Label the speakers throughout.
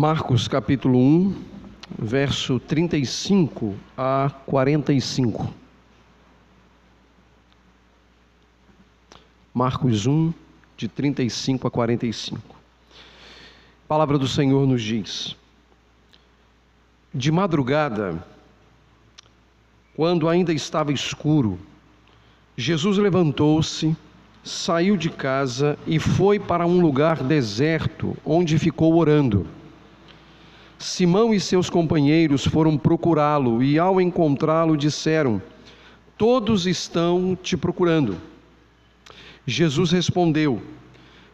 Speaker 1: Marcos capítulo 1, verso 35 a 45. Marcos 1, de 35 a 45. A palavra do Senhor nos diz: De madrugada, quando ainda estava escuro, Jesus levantou-se, saiu de casa e foi para um lugar deserto, onde ficou orando. Simão e seus companheiros foram procurá-lo e, ao encontrá-lo, disseram: Todos estão te procurando. Jesus respondeu: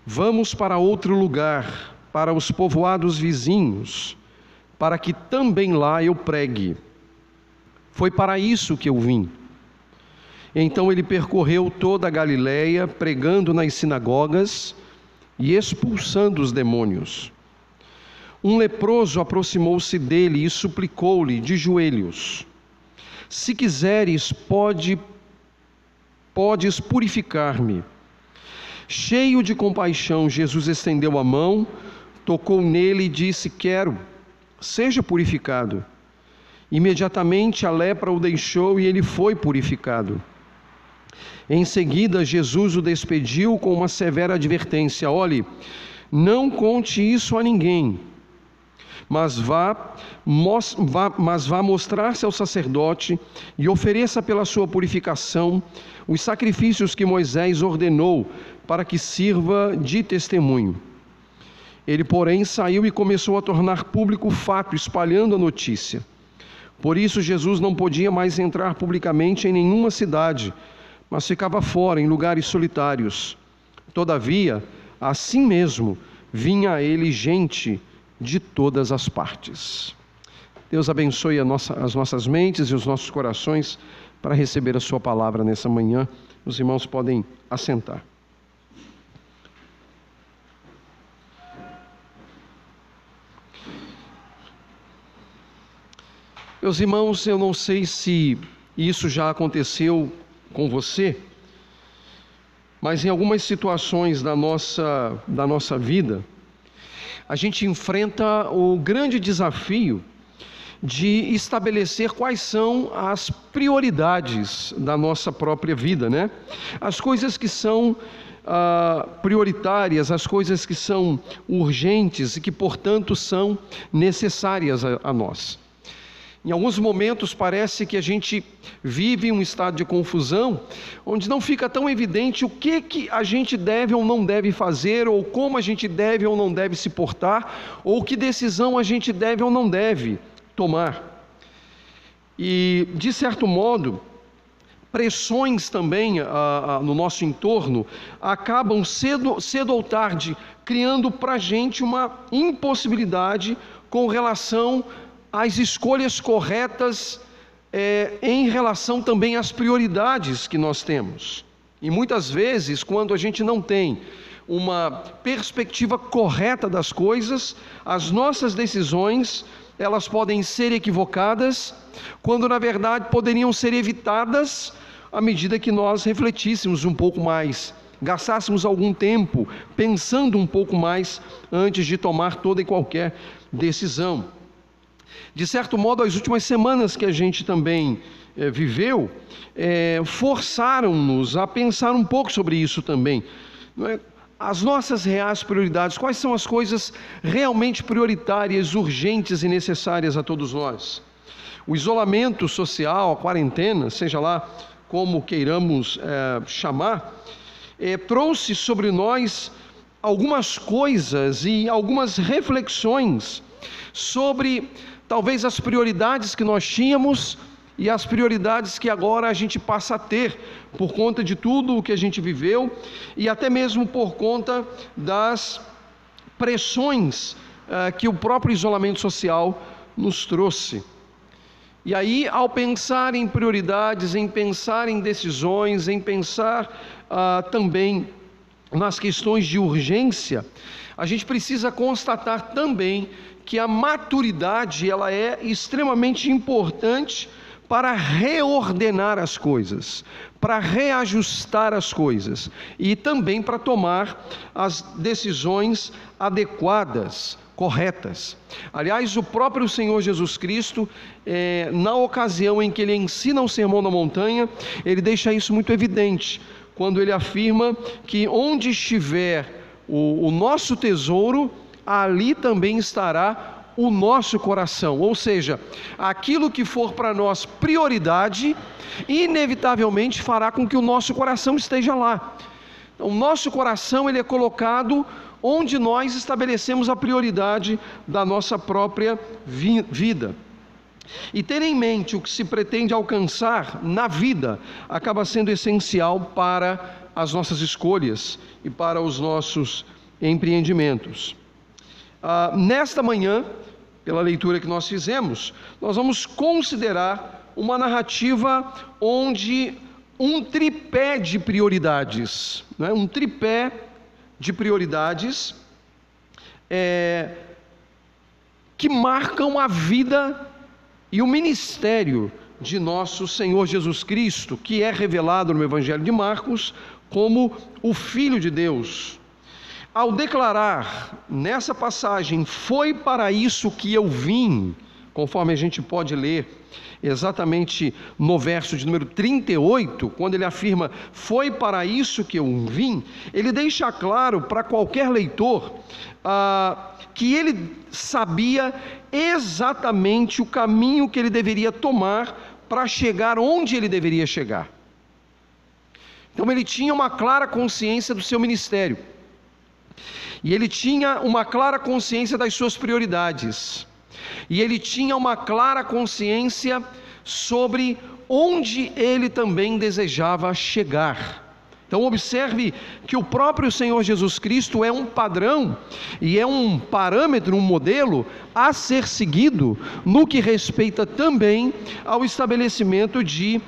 Speaker 1: Vamos para outro lugar, para os povoados vizinhos, para que também lá eu pregue. Foi para isso que eu vim. Então ele percorreu toda a Galiléia, pregando nas sinagogas e expulsando os demônios. Um leproso aproximou-se dele e suplicou-lhe de joelhos: Se quiseres, pode podes purificar-me. Cheio de compaixão, Jesus estendeu a mão, tocou nele e disse: Quero, seja purificado. Imediatamente a lepra o deixou e ele foi purificado. Em seguida, Jesus o despediu com uma severa advertência: Olhe, não conte isso a ninguém mas vá, vá, mas vá mostrar-se ao sacerdote e ofereça pela sua purificação os sacrifícios que Moisés ordenou para que sirva de testemunho. Ele, porém, saiu e começou a tornar público o fato, espalhando a notícia. Por isso, Jesus não podia mais entrar publicamente em nenhuma cidade, mas ficava fora, em lugares solitários. Todavia, assim mesmo, vinha a ele gente de todas as partes. Deus abençoe nossa, as nossas mentes e os nossos corações para receber a Sua palavra nessa manhã. Os irmãos podem assentar. Meus irmãos, eu não sei se isso já aconteceu com você, mas em algumas situações da nossa, da nossa vida, a gente enfrenta o grande desafio de estabelecer quais são as prioridades da nossa própria vida, né? As coisas que são ah, prioritárias, as coisas que são urgentes e que, portanto, são necessárias a, a nós. Em alguns momentos parece que a gente vive um estado de confusão, onde não fica tão evidente o que, que a gente deve ou não deve fazer, ou como a gente deve ou não deve se portar, ou que decisão a gente deve ou não deve tomar. E, de certo modo, pressões também ah, ah, no nosso entorno acabam cedo, cedo ou tarde criando para a gente uma impossibilidade com relação as escolhas corretas é, em relação também às prioridades que nós temos. E muitas vezes, quando a gente não tem uma perspectiva correta das coisas, as nossas decisões elas podem ser equivocadas, quando na verdade poderiam ser evitadas à medida que nós refletíssemos um pouco mais, gastássemos algum tempo pensando um pouco mais antes de tomar toda e qualquer decisão. De certo modo, as últimas semanas que a gente também é, viveu é, forçaram-nos a pensar um pouco sobre isso também. É? As nossas reais prioridades, quais são as coisas realmente prioritárias, urgentes e necessárias a todos nós? O isolamento social, a quarentena, seja lá como queiramos é, chamar, trouxe sobre nós algumas coisas e algumas reflexões sobre talvez as prioridades que nós tínhamos e as prioridades que agora a gente passa a ter por conta de tudo o que a gente viveu e até mesmo por conta das pressões uh, que o próprio isolamento social nos trouxe. E aí, ao pensar em prioridades, em pensar em decisões, em pensar uh, também nas questões de urgência, a gente precisa constatar também que a maturidade ela é extremamente importante para reordenar as coisas, para reajustar as coisas e também para tomar as decisões adequadas corretas. Aliás, o próprio Senhor Jesus Cristo, é, na ocasião em que ele ensina o Sermão da Montanha, ele deixa isso muito evidente, quando ele afirma que onde estiver o, o nosso tesouro, ali também estará o nosso coração, ou seja, aquilo que for para nós prioridade, inevitavelmente fará com que o nosso coração esteja lá. O nosso coração ele é colocado onde nós estabelecemos a prioridade da nossa própria vi vida. E ter em mente o que se pretende alcançar na vida acaba sendo essencial para as nossas escolhas e para os nossos empreendimentos. Ah, nesta manhã, pela leitura que nós fizemos, nós vamos considerar uma narrativa onde um tripé de prioridades, né? um tripé de prioridades é, que marcam a vida e o ministério de nosso Senhor Jesus Cristo, que é revelado no Evangelho de Marcos como o Filho de Deus. Ao declarar nessa passagem, foi para isso que eu vim, conforme a gente pode ler exatamente no verso de número 38, quando ele afirma: Foi para isso que eu vim, ele deixa claro para qualquer leitor ah, que ele sabia exatamente o caminho que ele deveria tomar para chegar onde ele deveria chegar. Então ele tinha uma clara consciência do seu ministério. E ele tinha uma clara consciência das suas prioridades e ele tinha uma clara consciência sobre onde ele também desejava chegar. Então, observe que o próprio Senhor Jesus Cristo é um padrão e é um parâmetro, um modelo a ser seguido no que respeita também ao estabelecimento de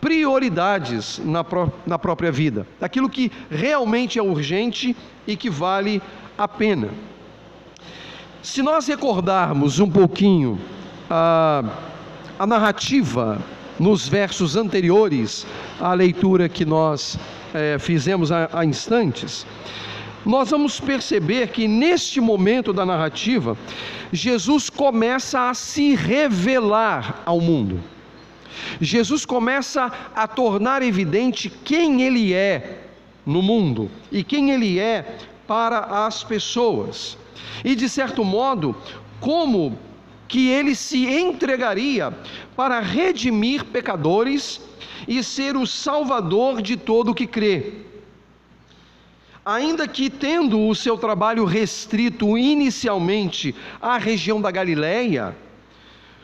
Speaker 1: prioridades na, pró na própria vida, aquilo que realmente é urgente e que vale a pena. Se nós recordarmos um pouquinho a, a narrativa nos versos anteriores à leitura que nós é, fizemos há, há instantes, nós vamos perceber que neste momento da narrativa, Jesus começa a se revelar ao mundo. Jesus começa a tornar evidente quem ele é no mundo e quem ele é para as pessoas e de certo modo, como que ele se entregaria para redimir pecadores e ser o salvador de todo o que crê. Ainda que tendo o seu trabalho restrito inicialmente à região da Galileia,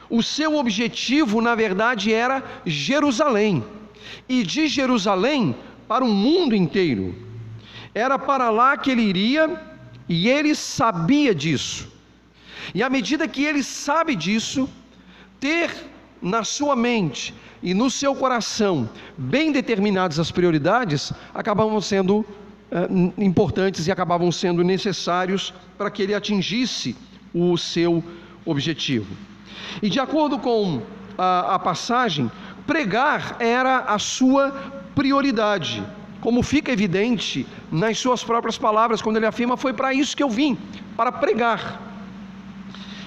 Speaker 1: o seu objetivo, na verdade, era Jerusalém, e de Jerusalém para o mundo inteiro. Era para lá que ele iria e ele sabia disso. E à medida que ele sabe disso, ter na sua mente e no seu coração bem determinadas as prioridades, acabavam sendo eh, importantes e acabavam sendo necessários para que ele atingisse o seu objetivo. E de acordo com a, a passagem, pregar era a sua prioridade como fica evidente nas suas próprias palavras, quando ele afirma: Foi para isso que eu vim, para pregar.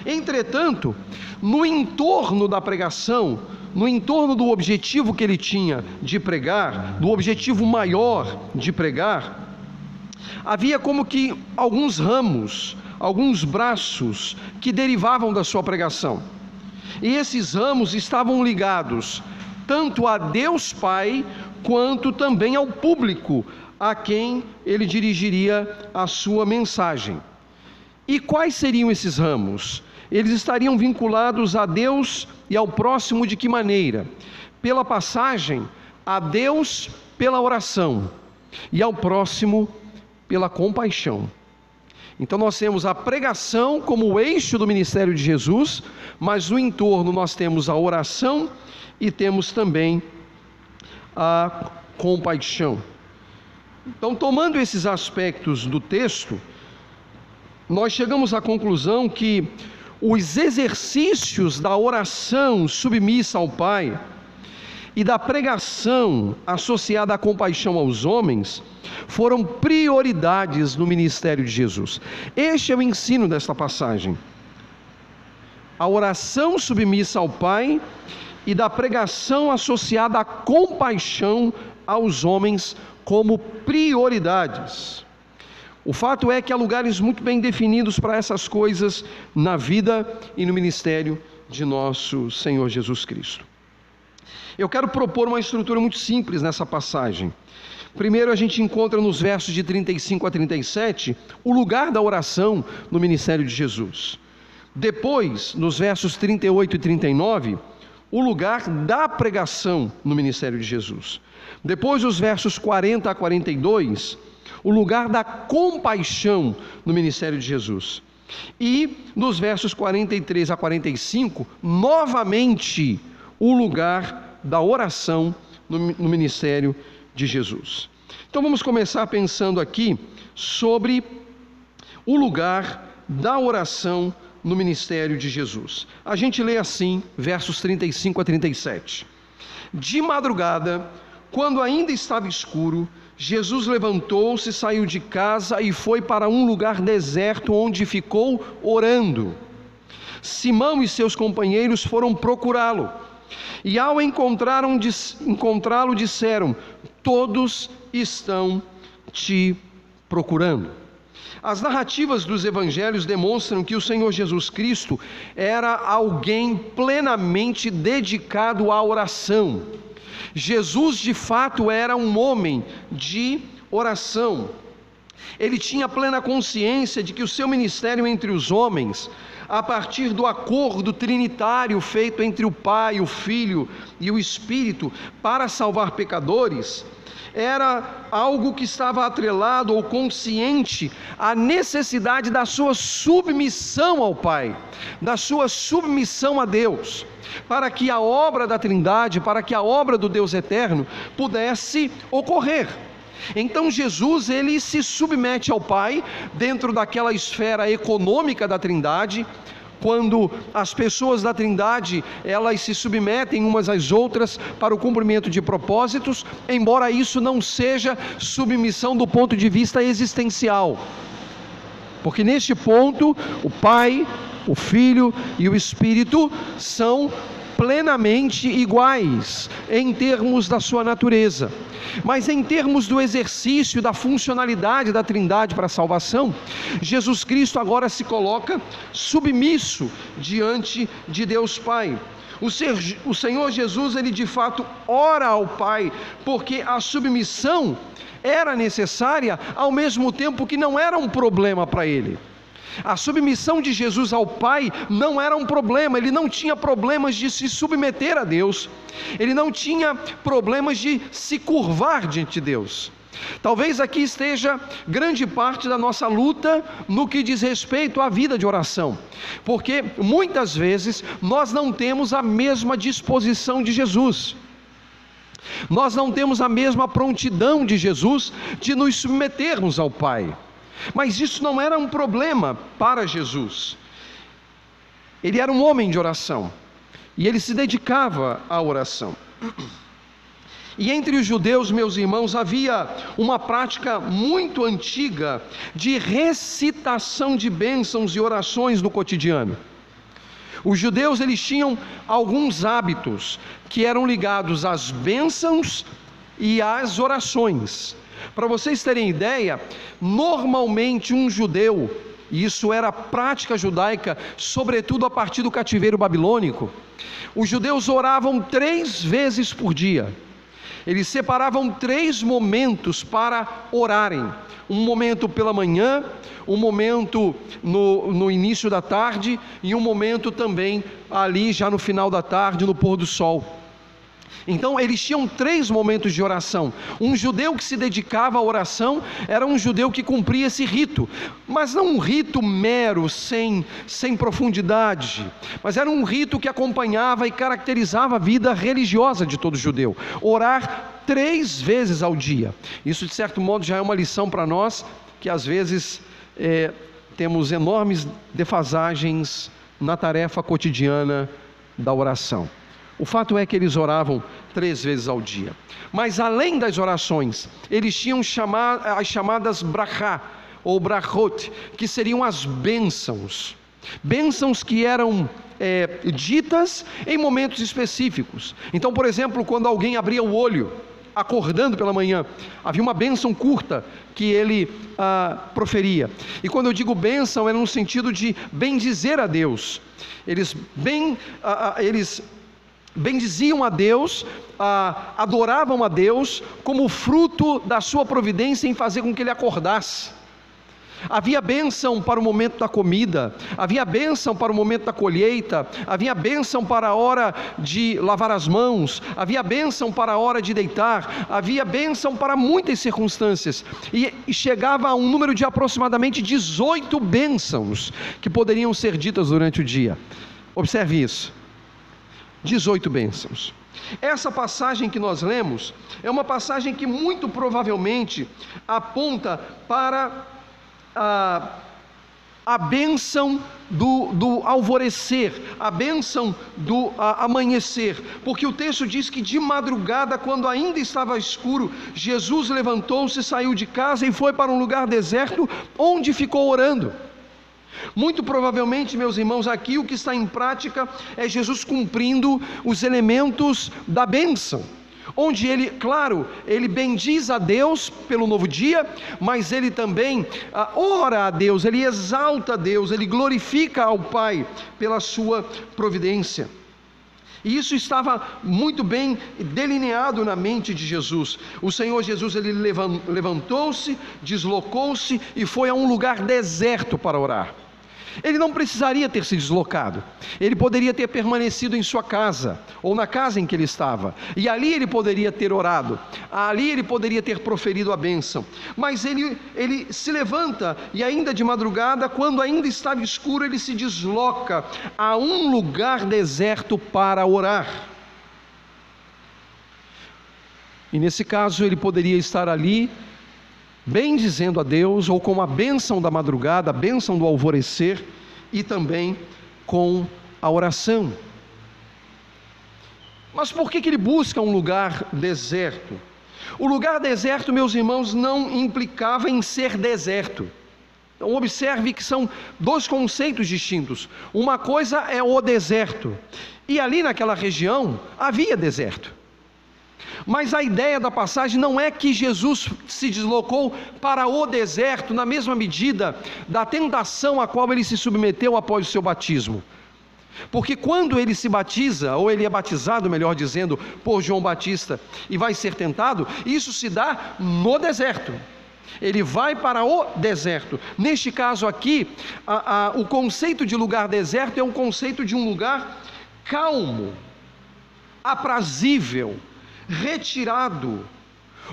Speaker 1: Entretanto, no entorno da pregação, no entorno do objetivo que ele tinha de pregar, do objetivo maior de pregar, havia como que alguns ramos, alguns braços que derivavam da sua pregação. E esses ramos estavam ligados tanto a Deus Pai quanto também ao público a quem ele dirigiria a sua mensagem. E quais seriam esses ramos? Eles estariam vinculados a Deus e ao próximo de que maneira? Pela passagem, a Deus pela oração e ao próximo pela compaixão. Então nós temos a pregação como o eixo do ministério de Jesus, mas no entorno nós temos a oração e temos também a compaixão. Então, tomando esses aspectos do texto, nós chegamos à conclusão que os exercícios da oração submissa ao Pai e da pregação associada à compaixão aos homens foram prioridades no ministério de Jesus. Este é o ensino desta passagem. A oração submissa ao Pai e da pregação associada à compaixão aos homens como prioridades. O fato é que há lugares muito bem definidos para essas coisas na vida e no ministério de nosso Senhor Jesus Cristo. Eu quero propor uma estrutura muito simples nessa passagem. Primeiro, a gente encontra nos versos de 35 a 37 o lugar da oração no ministério de Jesus. Depois, nos versos 38 e 39, o lugar da pregação no ministério de Jesus. Depois, os versos 40 a 42, o lugar da compaixão no ministério de Jesus. E nos versos 43 a 45, novamente, o lugar da oração no, no ministério de Jesus. Então vamos começar pensando aqui sobre o lugar da oração no ministério de Jesus. A gente lê assim, versos 35 a 37. De madrugada, quando ainda estava escuro, Jesus levantou-se, saiu de casa e foi para um lugar deserto onde ficou orando. Simão e seus companheiros foram procurá-lo. E ao encontrá-lo, disseram: Todos estão te procurando. As narrativas dos evangelhos demonstram que o Senhor Jesus Cristo era alguém plenamente dedicado à oração. Jesus, de fato, era um homem de oração. Ele tinha plena consciência de que o seu ministério entre os homens, a partir do acordo trinitário feito entre o Pai, o Filho e o Espírito para salvar pecadores, era algo que estava atrelado ou consciente à necessidade da sua submissão ao Pai, da sua submissão a Deus, para que a obra da Trindade, para que a obra do Deus eterno pudesse ocorrer. Então Jesus ele se submete ao Pai dentro daquela esfera econômica da Trindade, quando as pessoas da Trindade, elas se submetem umas às outras para o cumprimento de propósitos, embora isso não seja submissão do ponto de vista existencial. Porque neste ponto, o Pai, o Filho e o Espírito são plenamente iguais em termos da sua natureza. Mas em termos do exercício da funcionalidade da Trindade para a salvação, Jesus Cristo agora se coloca submisso diante de Deus Pai. O, ser, o Senhor Jesus, ele de fato ora ao Pai, porque a submissão era necessária, ao mesmo tempo que não era um problema para ele. A submissão de Jesus ao Pai não era um problema, ele não tinha problemas de se submeter a Deus, ele não tinha problemas de se curvar diante de Deus. Talvez aqui esteja grande parte da nossa luta no que diz respeito à vida de oração, porque muitas vezes nós não temos a mesma disposição de Jesus. Nós não temos a mesma prontidão de Jesus de nos submetermos ao Pai. Mas isso não era um problema para Jesus. Ele era um homem de oração e ele se dedicava à oração. E entre os judeus, meus irmãos, havia uma prática muito antiga de recitação de bênçãos e orações no cotidiano. Os judeus eles tinham alguns hábitos que eram ligados às bênçãos e às orações. Para vocês terem ideia, normalmente um judeu, e isso era prática judaica, sobretudo a partir do cativeiro babilônico, os judeus oravam três vezes por dia. Eles separavam três momentos para orarem: um momento pela manhã, um momento no, no início da tarde e um momento também ali já no final da tarde, no pôr do sol. Então eles tinham três momentos de oração. Um judeu que se dedicava à oração era um judeu que cumpria esse rito, mas não um rito mero, sem, sem profundidade, mas era um rito que acompanhava e caracterizava a vida religiosa de todo judeu. Orar três vezes ao dia. Isso, de certo modo, já é uma lição para nós que às vezes é, temos enormes defasagens na tarefa cotidiana da oração. O fato é que eles oravam três vezes ao dia. Mas além das orações, eles tinham as chamadas brachá, ou brachot, que seriam as bênçãos. Bênçãos que eram é, ditas em momentos específicos. Então, por exemplo, quando alguém abria o olho, acordando pela manhã, havia uma bênção curta que ele ah, proferia. E quando eu digo bênção, é no sentido de bendizer a Deus. Eles, bem, ah, ah, eles bendiziam a Deus, ah, adoravam a Deus como fruto da sua providência em fazer com que ele acordasse. Havia bênção para o momento da comida, havia bênção para o momento da colheita, havia bênção para a hora de lavar as mãos, havia bênção para a hora de deitar, havia bênção para muitas circunstâncias, e chegava a um número de aproximadamente 18 bênçãos que poderiam ser ditas durante o dia. Observe isso: 18 bênçãos. Essa passagem que nós lemos é uma passagem que muito provavelmente aponta para a, a bênção do, do alvorecer, a bênção do a, amanhecer, porque o texto diz que de madrugada, quando ainda estava escuro, Jesus levantou-se, saiu de casa e foi para um lugar deserto, onde ficou orando. Muito provavelmente, meus irmãos, aqui o que está em prática é Jesus cumprindo os elementos da bênção onde ele, claro, ele bendiz a Deus pelo novo dia, mas ele também ah, ora a Deus, ele exalta a Deus, ele glorifica ao Pai pela sua providência. E isso estava muito bem delineado na mente de Jesus. O Senhor Jesus ele levantou-se, deslocou-se e foi a um lugar deserto para orar. Ele não precisaria ter se deslocado, ele poderia ter permanecido em sua casa, ou na casa em que ele estava, e ali ele poderia ter orado, ali ele poderia ter proferido a bênção, mas ele, ele se levanta e, ainda de madrugada, quando ainda estava escuro, ele se desloca a um lugar deserto para orar. E nesse caso, ele poderia estar ali bem dizendo a Deus, ou com a bênção da madrugada, a bênção do alvorecer, e também com a oração. Mas por que, que ele busca um lugar deserto? O lugar deserto, meus irmãos, não implicava em ser deserto. Então, observe que são dois conceitos distintos. Uma coisa é o deserto, e ali naquela região havia deserto. Mas a ideia da passagem não é que Jesus se deslocou para o deserto na mesma medida da tentação a qual ele se submeteu após o seu batismo. Porque quando ele se batiza, ou ele é batizado, melhor dizendo, por João Batista e vai ser tentado, isso se dá no deserto. Ele vai para o deserto. Neste caso aqui, a, a, o conceito de lugar deserto é um conceito de um lugar calmo, aprazível, retirado,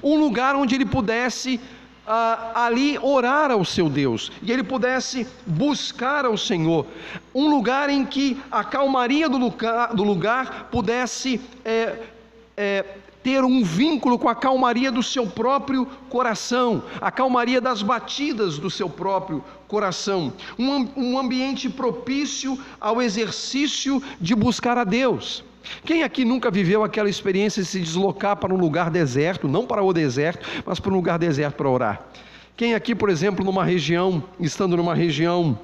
Speaker 1: um lugar onde ele pudesse ah, ali orar ao seu Deus e ele pudesse buscar ao Senhor, um lugar em que a calmaria do lugar, do lugar pudesse é, é, ter um vínculo com a calmaria do seu próprio coração, a calmaria das batidas do seu próprio coração, um, um ambiente propício ao exercício de buscar a Deus. Quem aqui nunca viveu aquela experiência de se deslocar para um lugar deserto, não para o deserto, mas para um lugar deserto para orar? Quem aqui, por exemplo, numa região, estando numa região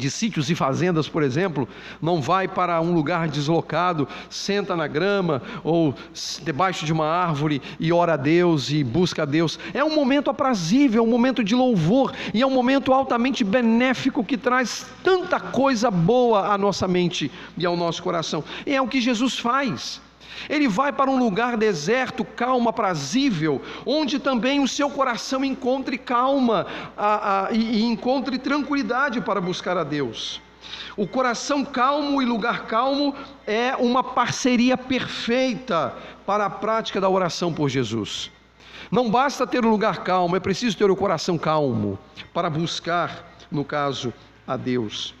Speaker 1: de sítios e fazendas, por exemplo, não vai para um lugar deslocado, senta na grama ou debaixo de uma árvore e ora a Deus e busca a Deus. É um momento aprazível, é um momento de louvor e é um momento altamente benéfico que traz tanta coisa boa à nossa mente e ao nosso coração. E é o que Jesus faz. Ele vai para um lugar deserto, calmo, aprazível, onde também o seu coração encontre calma a, a, e, e encontre tranquilidade para buscar a Deus. O coração calmo e lugar calmo é uma parceria perfeita para a prática da oração por Jesus. Não basta ter um lugar calmo, é preciso ter o coração calmo para buscar, no caso, a Deus.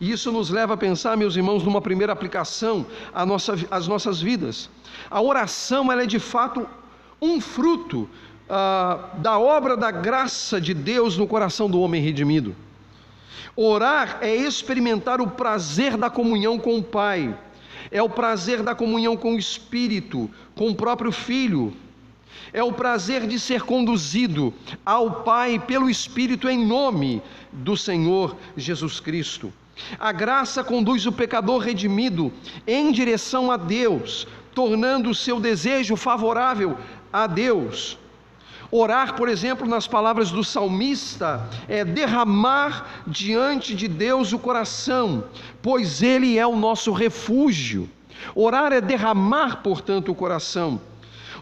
Speaker 1: E isso nos leva a pensar, meus irmãos, numa primeira aplicação às nossa, nossas vidas. A oração ela é de fato um fruto ah, da obra da graça de Deus no coração do homem redimido. Orar é experimentar o prazer da comunhão com o Pai, é o prazer da comunhão com o Espírito, com o próprio Filho, é o prazer de ser conduzido ao Pai pelo Espírito em nome do Senhor Jesus Cristo. A graça conduz o pecador redimido em direção a Deus, tornando o seu desejo favorável a Deus. Orar, por exemplo, nas palavras do salmista, é derramar diante de Deus o coração, pois Ele é o nosso refúgio. Orar é derramar, portanto, o coração.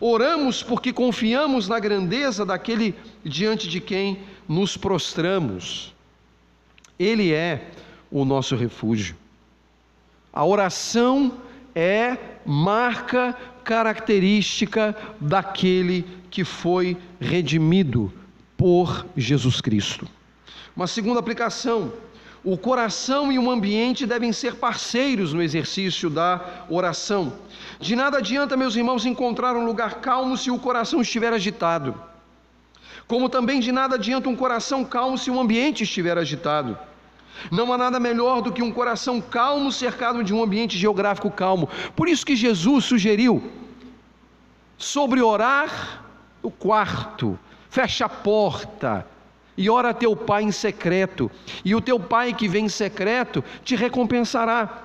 Speaker 1: Oramos porque confiamos na grandeza daquele diante de quem nos prostramos. Ele é o nosso refúgio. A oração é marca característica daquele que foi redimido por Jesus Cristo. Uma segunda aplicação: o coração e o ambiente devem ser parceiros no exercício da oração. De nada adianta, meus irmãos, encontrar um lugar calmo se o coração estiver agitado. Como também de nada adianta um coração calmo se o ambiente estiver agitado. Não há nada melhor do que um coração calmo cercado de um ambiente geográfico calmo. Por isso que Jesus sugeriu sobre orar o quarto, fecha a porta e ora a teu pai em secreto, e o teu pai que vem em secreto te recompensará.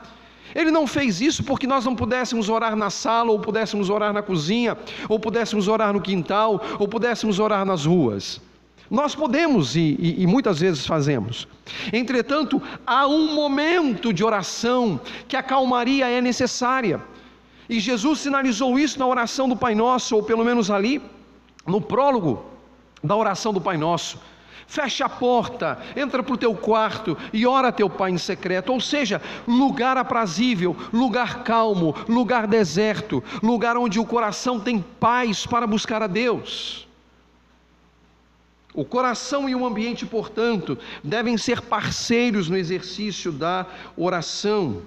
Speaker 1: Ele não fez isso porque nós não pudéssemos orar na sala, ou pudéssemos orar na cozinha, ou pudéssemos orar no quintal, ou pudéssemos orar nas ruas. Nós podemos e, e, e, muitas vezes fazemos. Entretanto, há um momento de oração que a calmaria é necessária. E Jesus sinalizou isso na oração do Pai Nosso, ou pelo menos ali, no prólogo da oração do Pai Nosso. Fecha a porta, entra para o teu quarto e ora teu Pai em secreto. Ou seja, lugar aprazível, lugar calmo, lugar deserto, lugar onde o coração tem paz para buscar a Deus. O coração e o ambiente, portanto, devem ser parceiros no exercício da oração.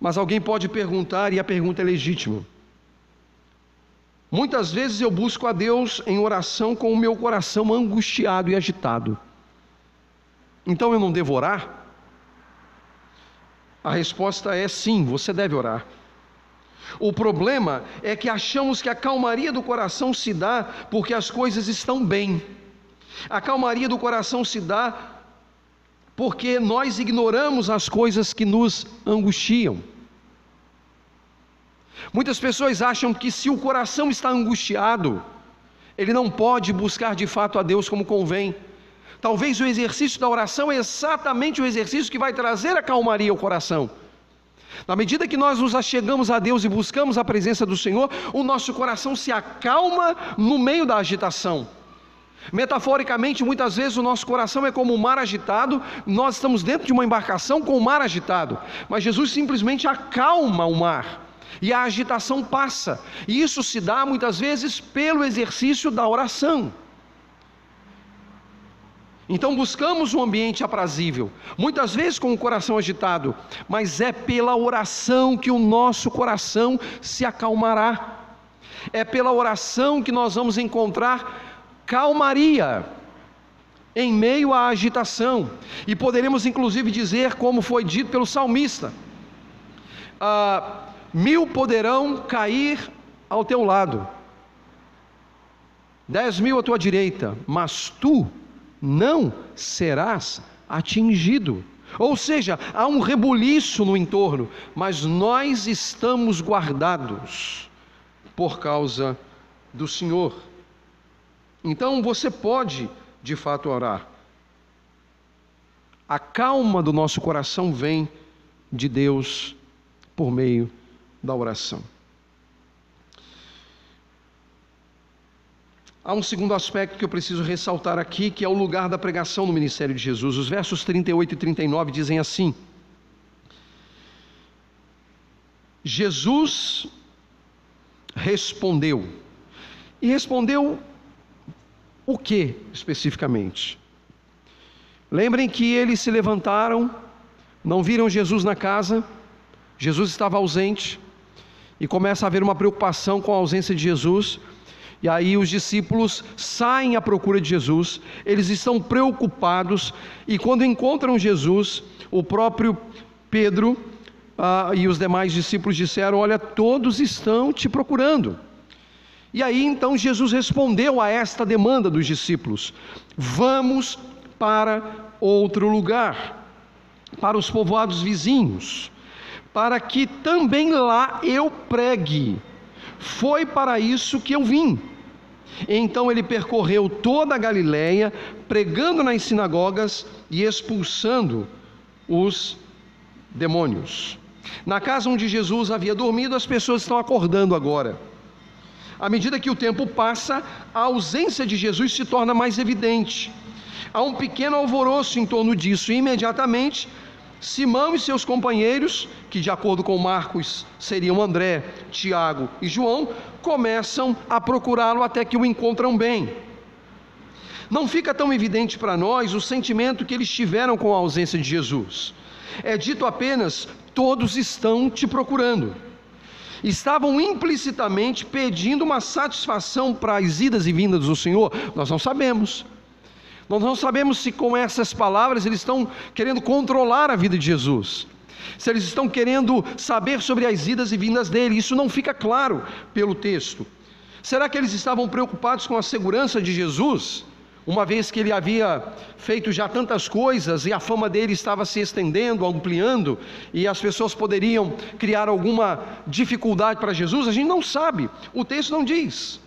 Speaker 1: Mas alguém pode perguntar, e a pergunta é legítima: Muitas vezes eu busco a Deus em oração com o meu coração angustiado e agitado. Então eu não devo orar? A resposta é sim, você deve orar. O problema é que achamos que a calmaria do coração se dá porque as coisas estão bem. A calmaria do coração se dá porque nós ignoramos as coisas que nos angustiam. Muitas pessoas acham que se o coração está angustiado, ele não pode buscar de fato a Deus como convém. Talvez o exercício da oração é exatamente o exercício que vai trazer a calmaria ao coração. Na medida que nós nos achegamos a Deus e buscamos a presença do Senhor, o nosso coração se acalma no meio da agitação. Metaforicamente, muitas vezes o nosso coração é como um mar agitado, nós estamos dentro de uma embarcação com o mar agitado, mas Jesus simplesmente acalma o mar e a agitação passa. E isso se dá muitas vezes pelo exercício da oração. Então buscamos um ambiente aprazível, muitas vezes com o coração agitado, mas é pela oração que o nosso coração se acalmará. É pela oração que nós vamos encontrar calmaria em meio à agitação. E poderemos inclusive dizer, como foi dito pelo salmista: ah, mil poderão cair ao teu lado, dez mil à tua direita, mas tu não serás atingido. Ou seja, há um rebuliço no entorno, mas nós estamos guardados por causa do Senhor. Então você pode, de fato, orar. A calma do nosso coração vem de Deus por meio da oração. Há um segundo aspecto que eu preciso ressaltar aqui, que é o lugar da pregação no ministério de Jesus. Os versos 38 e 39 dizem assim: Jesus respondeu. E respondeu o que especificamente? Lembrem que eles se levantaram, não viram Jesus na casa, Jesus estava ausente, e começa a haver uma preocupação com a ausência de Jesus. E aí os discípulos saem à procura de Jesus, eles estão preocupados, e quando encontram Jesus, o próprio Pedro ah, e os demais discípulos disseram: Olha, todos estão te procurando. E aí então Jesus respondeu a esta demanda dos discípulos: Vamos para outro lugar, para os povoados vizinhos, para que também lá eu pregue. Foi para isso que eu vim. Então ele percorreu toda a Galiléia, pregando nas sinagogas e expulsando os demônios. Na casa onde Jesus havia dormido, as pessoas estão acordando agora. À medida que o tempo passa, a ausência de Jesus se torna mais evidente. Há um pequeno alvoroço em torno disso, e imediatamente Simão e seus companheiros, que de acordo com Marcos seriam André, Tiago e João, começam a procurá-lo até que o encontram bem. Não fica tão evidente para nós o sentimento que eles tiveram com a ausência de Jesus. É dito apenas: todos estão te procurando. Estavam implicitamente pedindo uma satisfação para as idas e vindas do Senhor? Nós não sabemos. Nós não sabemos se com essas palavras eles estão querendo controlar a vida de Jesus, se eles estão querendo saber sobre as idas e vindas dele, isso não fica claro pelo texto. Será que eles estavam preocupados com a segurança de Jesus? Uma vez que ele havia feito já tantas coisas e a fama dele estava se estendendo, ampliando, e as pessoas poderiam criar alguma dificuldade para Jesus, a gente não sabe, o texto não diz.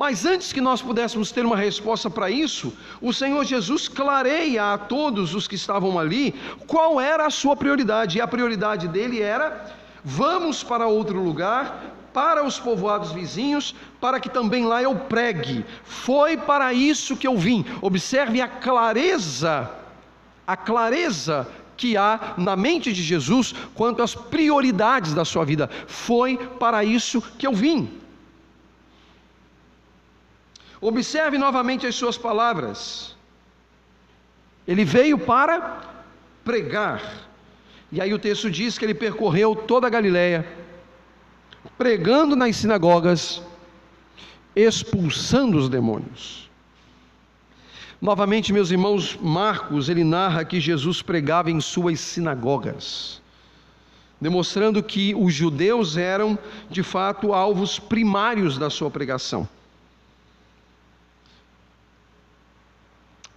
Speaker 1: Mas antes que nós pudéssemos ter uma resposta para isso, o Senhor Jesus clareia a todos os que estavam ali qual era a sua prioridade. E a prioridade dele era: vamos para outro lugar, para os povoados vizinhos, para que também lá eu pregue. Foi para isso que eu vim. Observe a clareza, a clareza que há na mente de Jesus quanto às prioridades da sua vida. Foi para isso que eu vim. Observe novamente as suas palavras. Ele veio para pregar. E aí o texto diz que ele percorreu toda a Galiléia, pregando nas sinagogas, expulsando os demônios. Novamente, meus irmãos, Marcos, ele narra que Jesus pregava em suas sinagogas, demonstrando que os judeus eram, de fato, alvos primários da sua pregação.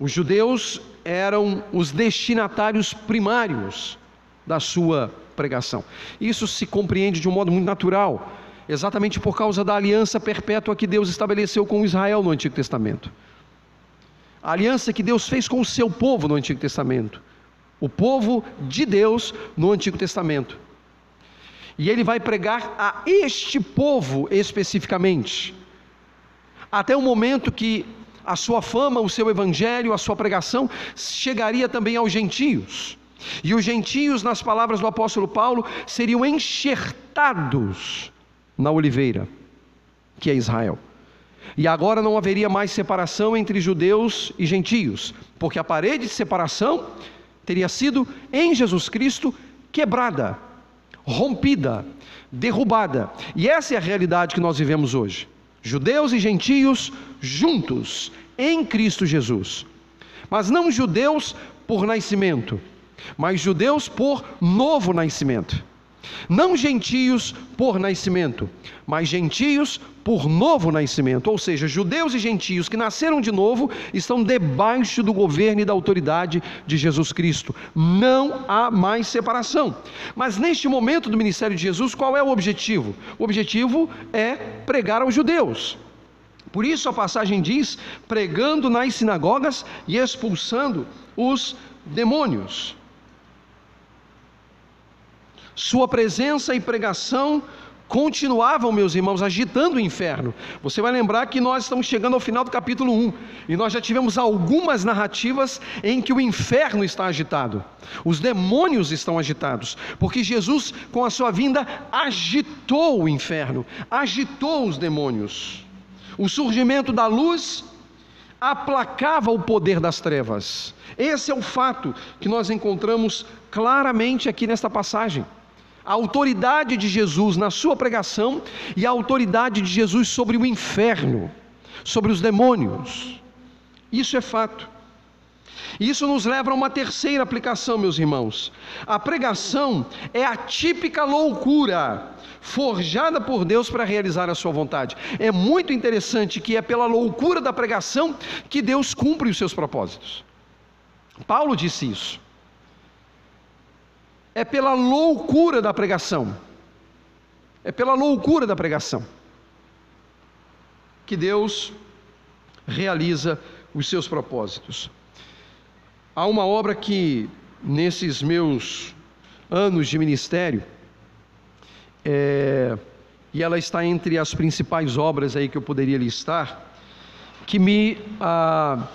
Speaker 1: Os judeus eram os destinatários primários da sua pregação. Isso se compreende de um modo muito natural, exatamente por causa da aliança perpétua que Deus estabeleceu com Israel no Antigo Testamento. A aliança que Deus fez com o seu povo no Antigo Testamento. O povo de Deus no Antigo Testamento. E ele vai pregar a este povo especificamente. Até o momento que a sua fama, o seu evangelho, a sua pregação chegaria também aos gentios. E os gentios, nas palavras do apóstolo Paulo, seriam enxertados na oliveira, que é Israel. E agora não haveria mais separação entre judeus e gentios, porque a parede de separação teria sido em Jesus Cristo quebrada, rompida, derrubada. E essa é a realidade que nós vivemos hoje judeus e gentios juntos em Cristo Jesus. Mas não judeus por nascimento, mas judeus por novo nascimento. Não gentios por nascimento, mas gentios por novo nascimento, ou seja, judeus e gentios que nasceram de novo estão debaixo do governo e da autoridade de Jesus Cristo. Não há mais separação. Mas neste momento do ministério de Jesus, qual é o objetivo? O objetivo é pregar aos judeus. Por isso a passagem diz: pregando nas sinagogas e expulsando os demônios. Sua presença e pregação continuavam, meus irmãos, agitando o inferno. Você vai lembrar que nós estamos chegando ao final do capítulo 1 e nós já tivemos algumas narrativas em que o inferno está agitado, os demônios estão agitados, porque Jesus, com a sua vinda, agitou o inferno, agitou os demônios. O surgimento da luz aplacava o poder das trevas. Esse é o fato que nós encontramos claramente aqui nesta passagem. A autoridade de Jesus na sua pregação e a autoridade de Jesus sobre o inferno, sobre os demônios. Isso é fato. Isso nos leva a uma terceira aplicação, meus irmãos. A pregação é a típica loucura forjada por Deus para realizar a sua vontade. É muito interessante que é pela loucura da pregação que Deus cumpre os seus propósitos. Paulo disse isso. É pela loucura da pregação. É pela loucura da pregação que Deus realiza os seus propósitos. Há uma obra que, nesses meus anos de ministério, é, e ela está entre as principais obras aí que eu poderia listar, que me ah,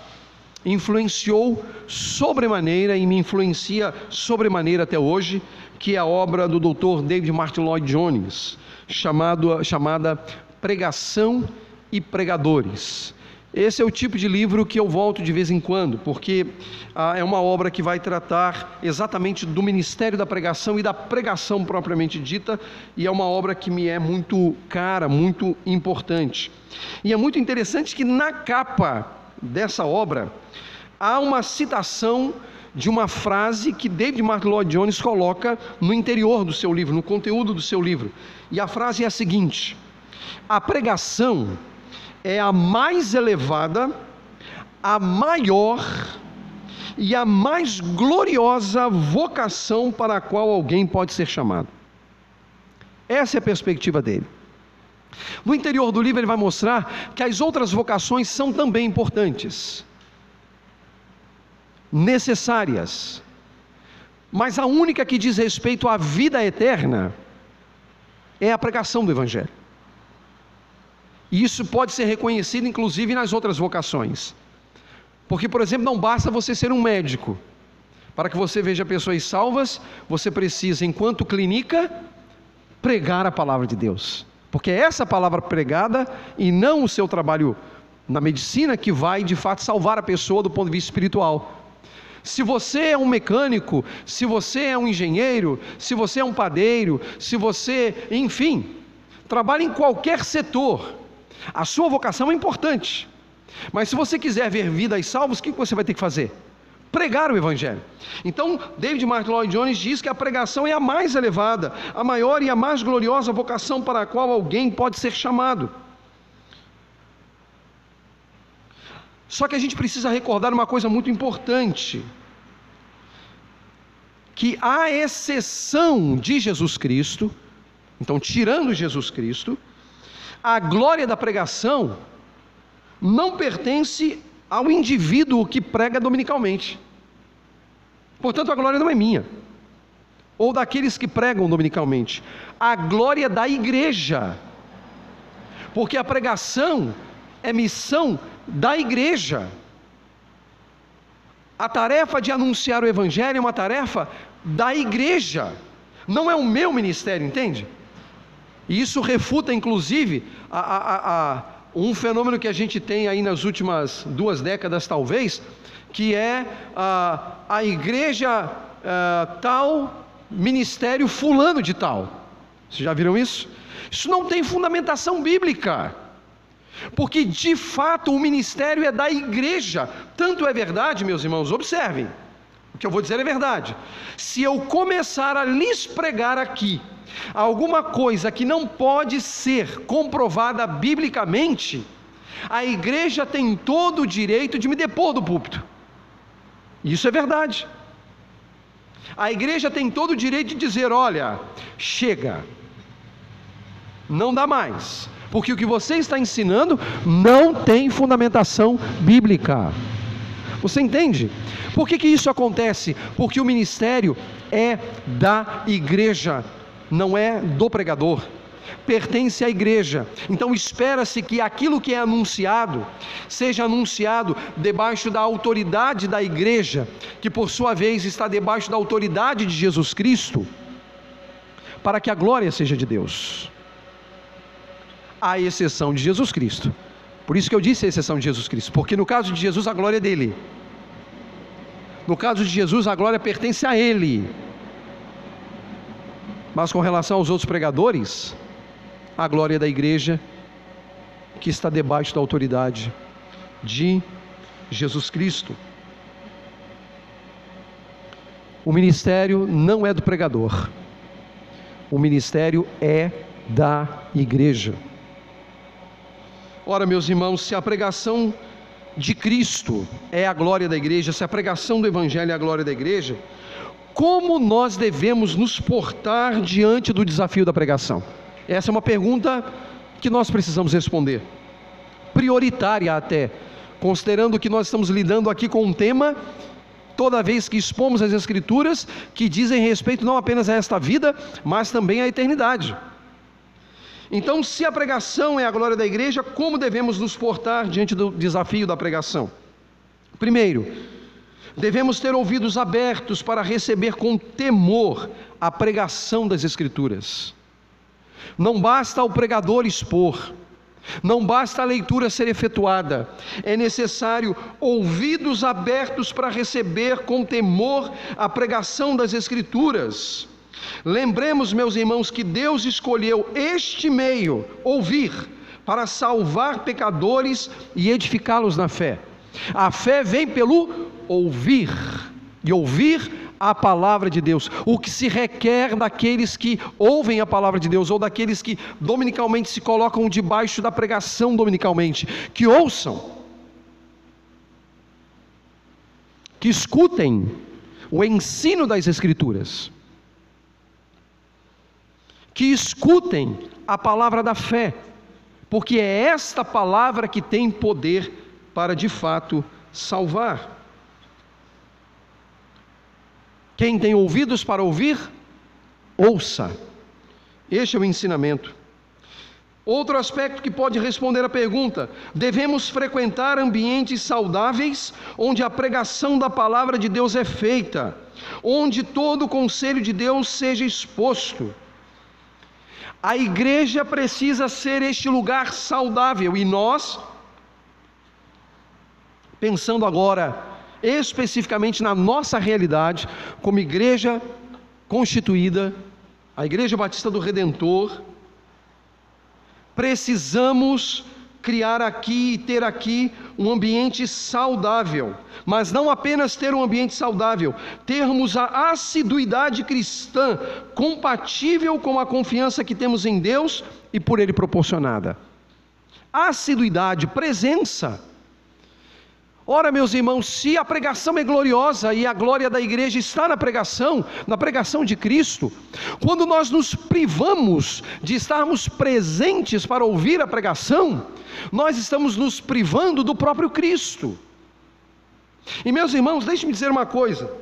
Speaker 1: influenciou sobremaneira e me influencia sobremaneira até hoje, que é a obra do Dr. David Martin Lloyd Jones, chamado, chamada Pregação e Pregadores. Esse é o tipo de livro que eu volto de vez em quando, porque ah, é uma obra que vai tratar exatamente do ministério da pregação e da pregação propriamente dita, e é uma obra que me é muito cara, muito importante. E é muito interessante que na capa dessa obra há uma citação de uma frase que David Martin Lloyd Jones coloca no interior do seu livro, no conteúdo do seu livro. E a frase é a seguinte: A pregação é a mais elevada, a maior e a mais gloriosa vocação para a qual alguém pode ser chamado. Essa é a perspectiva dele. No interior do livro, ele vai mostrar que as outras vocações são também importantes, necessárias, mas a única que diz respeito à vida eterna é a pregação do Evangelho. E isso pode ser reconhecido inclusive nas outras vocações. Porque, por exemplo, não basta você ser um médico. Para que você veja pessoas salvas, você precisa, enquanto clínica, pregar a palavra de Deus. Porque é essa palavra pregada e não o seu trabalho na medicina que vai de fato salvar a pessoa do ponto de vista espiritual. Se você é um mecânico, se você é um engenheiro, se você é um padeiro, se você, enfim, trabalha em qualquer setor, a sua vocação é importante. Mas se você quiser ver vidas salvas, o que você vai ter que fazer? Pregar o Evangelho. Então, David Martin Lloyd Jones diz que a pregação é a mais elevada, a maior e a mais gloriosa vocação para a qual alguém pode ser chamado. Só que a gente precisa recordar uma coisa muito importante: que a exceção de Jesus Cristo, então tirando Jesus Cristo, a glória da pregação não pertence ao indivíduo que prega dominicalmente. Portanto, a glória não é minha, ou daqueles que pregam dominicalmente. A glória da igreja, porque a pregação é missão da igreja. A tarefa de anunciar o Evangelho é uma tarefa da igreja, não é o meu ministério, entende? E isso refuta, inclusive, a, a, a, um fenômeno que a gente tem aí nas últimas duas décadas, talvez, que é a, a igreja tal, ministério fulano de tal. Vocês já viram isso? Isso não tem fundamentação bíblica. Porque de fato o ministério é da igreja. Tanto é verdade, meus irmãos, observem. O que eu vou dizer é verdade. Se eu começar a lhes pregar aqui alguma coisa que não pode ser comprovada biblicamente, a igreja tem todo o direito de me depor do púlpito. Isso é verdade. A igreja tem todo o direito de dizer: olha, chega, não dá mais, porque o que você está ensinando não tem fundamentação bíblica. Você entende? Por que, que isso acontece? Porque o ministério é da igreja não é do pregador, pertence à igreja. Então espera-se que aquilo que é anunciado seja anunciado debaixo da autoridade da igreja, que por sua vez está debaixo da autoridade de Jesus Cristo, para que a glória seja de Deus. À exceção de Jesus Cristo. Por isso que eu disse a exceção de Jesus Cristo, porque no caso de Jesus a glória é dele. No caso de Jesus a glória pertence a ele Mas com relação aos outros pregadores, a glória da igreja que está debaixo da autoridade de Jesus Cristo. O ministério não é do pregador, o ministério é da igreja. Ora, meus irmãos, se a pregação de Cristo é a glória da igreja, se a pregação do Evangelho é a glória da igreja, como nós devemos nos portar diante do desafio da pregação? Essa é uma pergunta que nós precisamos responder, prioritária até, considerando que nós estamos lidando aqui com um tema toda vez que expomos as Escrituras que dizem respeito não apenas a esta vida, mas também à eternidade. Então, se a pregação é a glória da igreja, como devemos nos portar diante do desafio da pregação? Primeiro, devemos ter ouvidos abertos para receber com temor a pregação das Escrituras. Não basta o pregador expor, não basta a leitura ser efetuada, é necessário ouvidos abertos para receber com temor a pregação das Escrituras. Lembremos, meus irmãos, que Deus escolheu este meio, ouvir, para salvar pecadores e edificá-los na fé. A fé vem pelo ouvir, e ouvir a palavra de Deus, o que se requer daqueles que ouvem a palavra de Deus, ou daqueles que dominicalmente se colocam debaixo da pregação dominicalmente, que ouçam, que escutem o ensino das Escrituras, que escutem a palavra da fé, porque é esta palavra que tem poder para de fato salvar. Quem tem ouvidos para ouvir, ouça. Este é o ensinamento. Outro aspecto que pode responder à pergunta: devemos frequentar ambientes saudáveis onde a pregação da palavra de Deus é feita, onde todo o conselho de Deus seja exposto. A igreja precisa ser este lugar saudável e nós, pensando agora especificamente na nossa realidade, como igreja constituída, a Igreja Batista do Redentor, precisamos criar aqui e ter aqui um ambiente saudável, mas não apenas ter um ambiente saudável, termos a assiduidade cristã compatível com a confiança que temos em Deus e por Ele proporcionada. Assiduidade, presença. Ora, meus irmãos, se a pregação é gloriosa e a glória da igreja está na pregação, na pregação de Cristo, quando nós nos privamos de estarmos presentes para ouvir a pregação, nós estamos nos privando do próprio Cristo. E meus irmãos, deixe-me dizer uma coisa: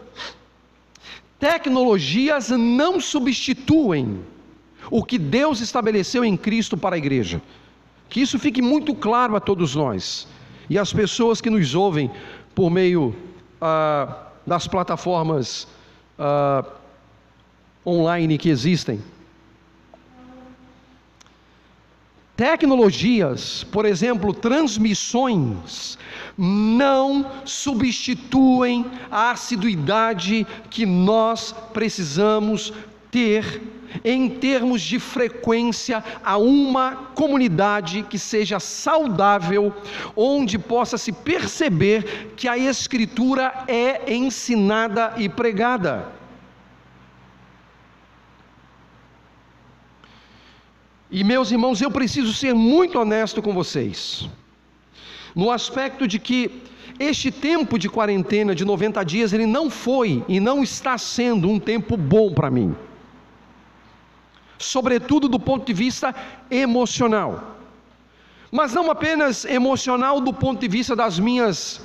Speaker 1: tecnologias não substituem o que Deus estabeleceu em Cristo para a igreja. Que isso fique muito claro a todos nós e as pessoas que nos ouvem por meio ah, das plataformas ah, online que existem. Tecnologias, por exemplo, transmissões, não substituem a assiduidade que nós precisamos ter em termos de frequência a uma comunidade que seja saudável, onde possa se perceber que a Escritura é ensinada e pregada. E meus irmãos, eu preciso ser muito honesto com vocês, no aspecto de que este tempo de quarentena de 90 dias, ele não foi e não está sendo um tempo bom para mim sobretudo do ponto de vista emocional. Mas não apenas emocional do ponto de vista das minhas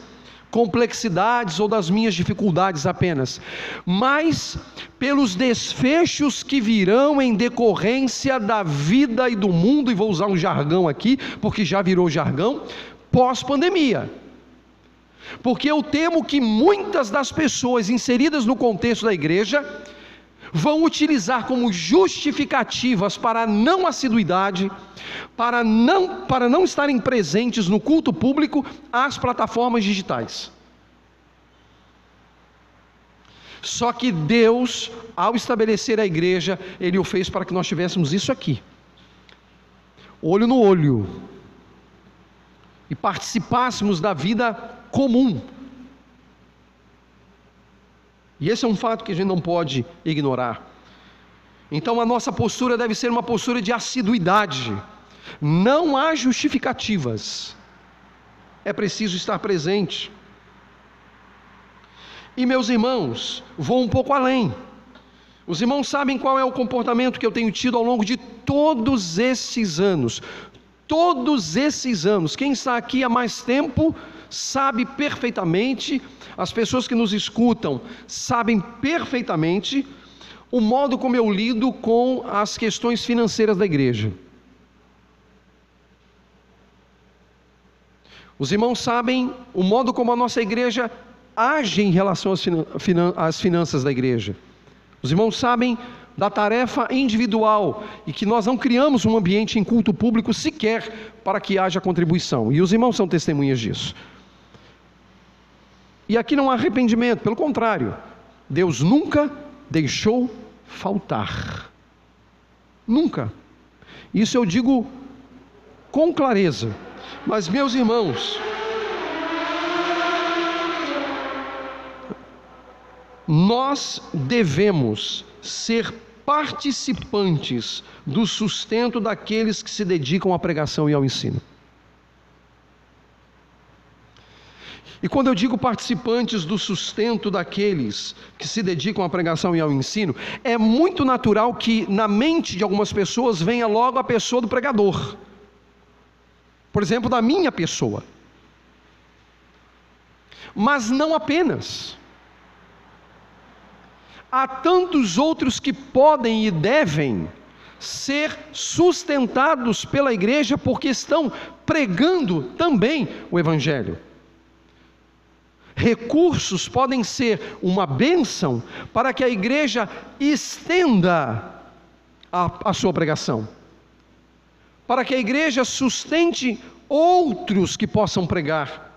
Speaker 1: complexidades ou das minhas dificuldades apenas, mas pelos desfechos que virão em decorrência da vida e do mundo, e vou usar um jargão aqui, porque já virou jargão, pós-pandemia. Porque eu temo que muitas das pessoas inseridas no contexto da igreja vão utilizar como justificativas para não assiduidade, para não, para não estarem presentes no culto público, as plataformas digitais. Só que Deus, ao estabelecer a igreja, Ele o fez para que nós tivéssemos isso aqui, olho no olho, e participássemos da vida comum. E esse é um fato que a gente não pode ignorar. Então a nossa postura deve ser uma postura de assiduidade. Não há justificativas. É preciso estar presente. E meus irmãos, vou um pouco além. Os irmãos sabem qual é o comportamento que eu tenho tido ao longo de todos esses anos. Todos esses anos. Quem está aqui há mais tempo sabe perfeitamente, as pessoas que nos escutam sabem perfeitamente o modo como eu lido com as questões financeiras da igreja. Os irmãos sabem o modo como a nossa igreja age em relação às, finanças da igreja. Os irmãos sabem da tarefa individual e que nós não criamos um ambiente em culto público sequer para que haja contribuição. E os irmãos são testemunhas disso. E aqui não há arrependimento, pelo contrário, Deus nunca deixou faltar. Nunca. Isso eu digo com clareza. Mas, meus irmãos, nós devemos ser participantes do sustento daqueles que se dedicam à pregação e ao ensino. E quando eu digo participantes do sustento daqueles que se dedicam à pregação e ao ensino, é muito natural que na mente de algumas pessoas venha logo a pessoa do pregador. Por exemplo, da minha pessoa. Mas não apenas. Há tantos outros que podem e devem ser sustentados pela igreja porque estão pregando também o Evangelho. Recursos podem ser uma bênção para que a igreja estenda a, a sua pregação, para que a igreja sustente outros que possam pregar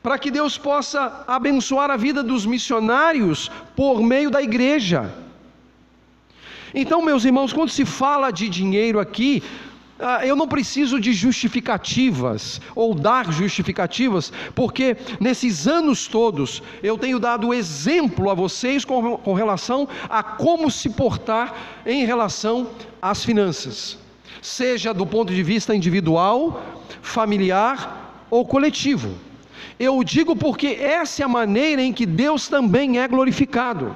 Speaker 1: para que Deus possa abençoar a vida dos missionários por meio da igreja. Então, meus irmãos, quando se fala de dinheiro aqui, eu não preciso de justificativas ou dar justificativas, porque nesses anos todos eu tenho dado exemplo a vocês com, com relação a como se portar em relação às finanças, seja do ponto de vista individual, familiar ou coletivo. Eu digo porque essa é a maneira em que Deus também é glorificado.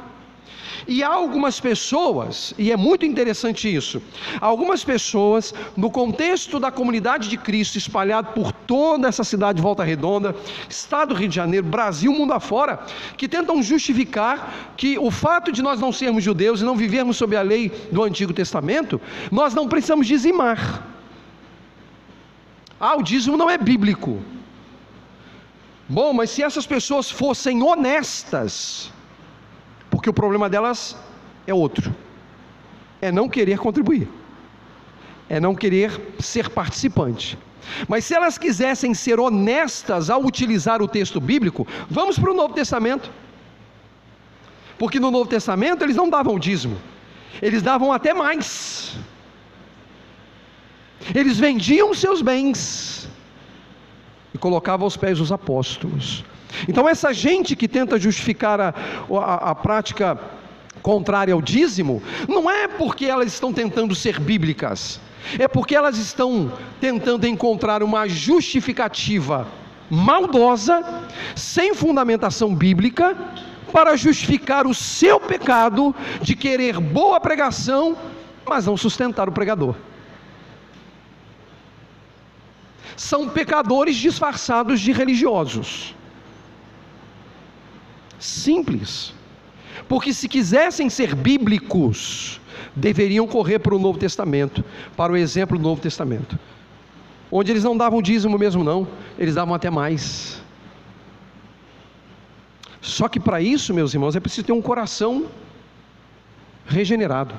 Speaker 1: E há algumas pessoas, e é muito interessante isso, algumas pessoas, no contexto da comunidade de Cristo, espalhado por toda essa cidade de Volta Redonda, Estado do Rio de Janeiro, Brasil, mundo afora, que tentam justificar que o fato de nós não sermos judeus e não vivermos sob a lei do Antigo Testamento, nós não precisamos dizimar. Ah, o dízimo não é bíblico. Bom, mas se essas pessoas fossem honestas, porque o problema delas é outro. É não querer contribuir. É não querer ser participante. Mas se elas quisessem ser honestas ao utilizar o texto bíblico, vamos para o Novo Testamento. Porque no Novo Testamento eles não davam dízimo, eles davam até mais. Eles vendiam seus bens e colocavam aos pés dos apóstolos. Então, essa gente que tenta justificar a, a, a prática contrária ao dízimo, não é porque elas estão tentando ser bíblicas, é porque elas estão tentando encontrar uma justificativa maldosa, sem fundamentação bíblica, para justificar o seu pecado de querer boa pregação, mas não sustentar o pregador. São pecadores disfarçados de religiosos. Simples. Porque se quisessem ser bíblicos, deveriam correr para o Novo Testamento, para o exemplo do Novo Testamento. Onde eles não davam dízimo mesmo, não, eles davam até mais. Só que para isso, meus irmãos, é preciso ter um coração regenerado.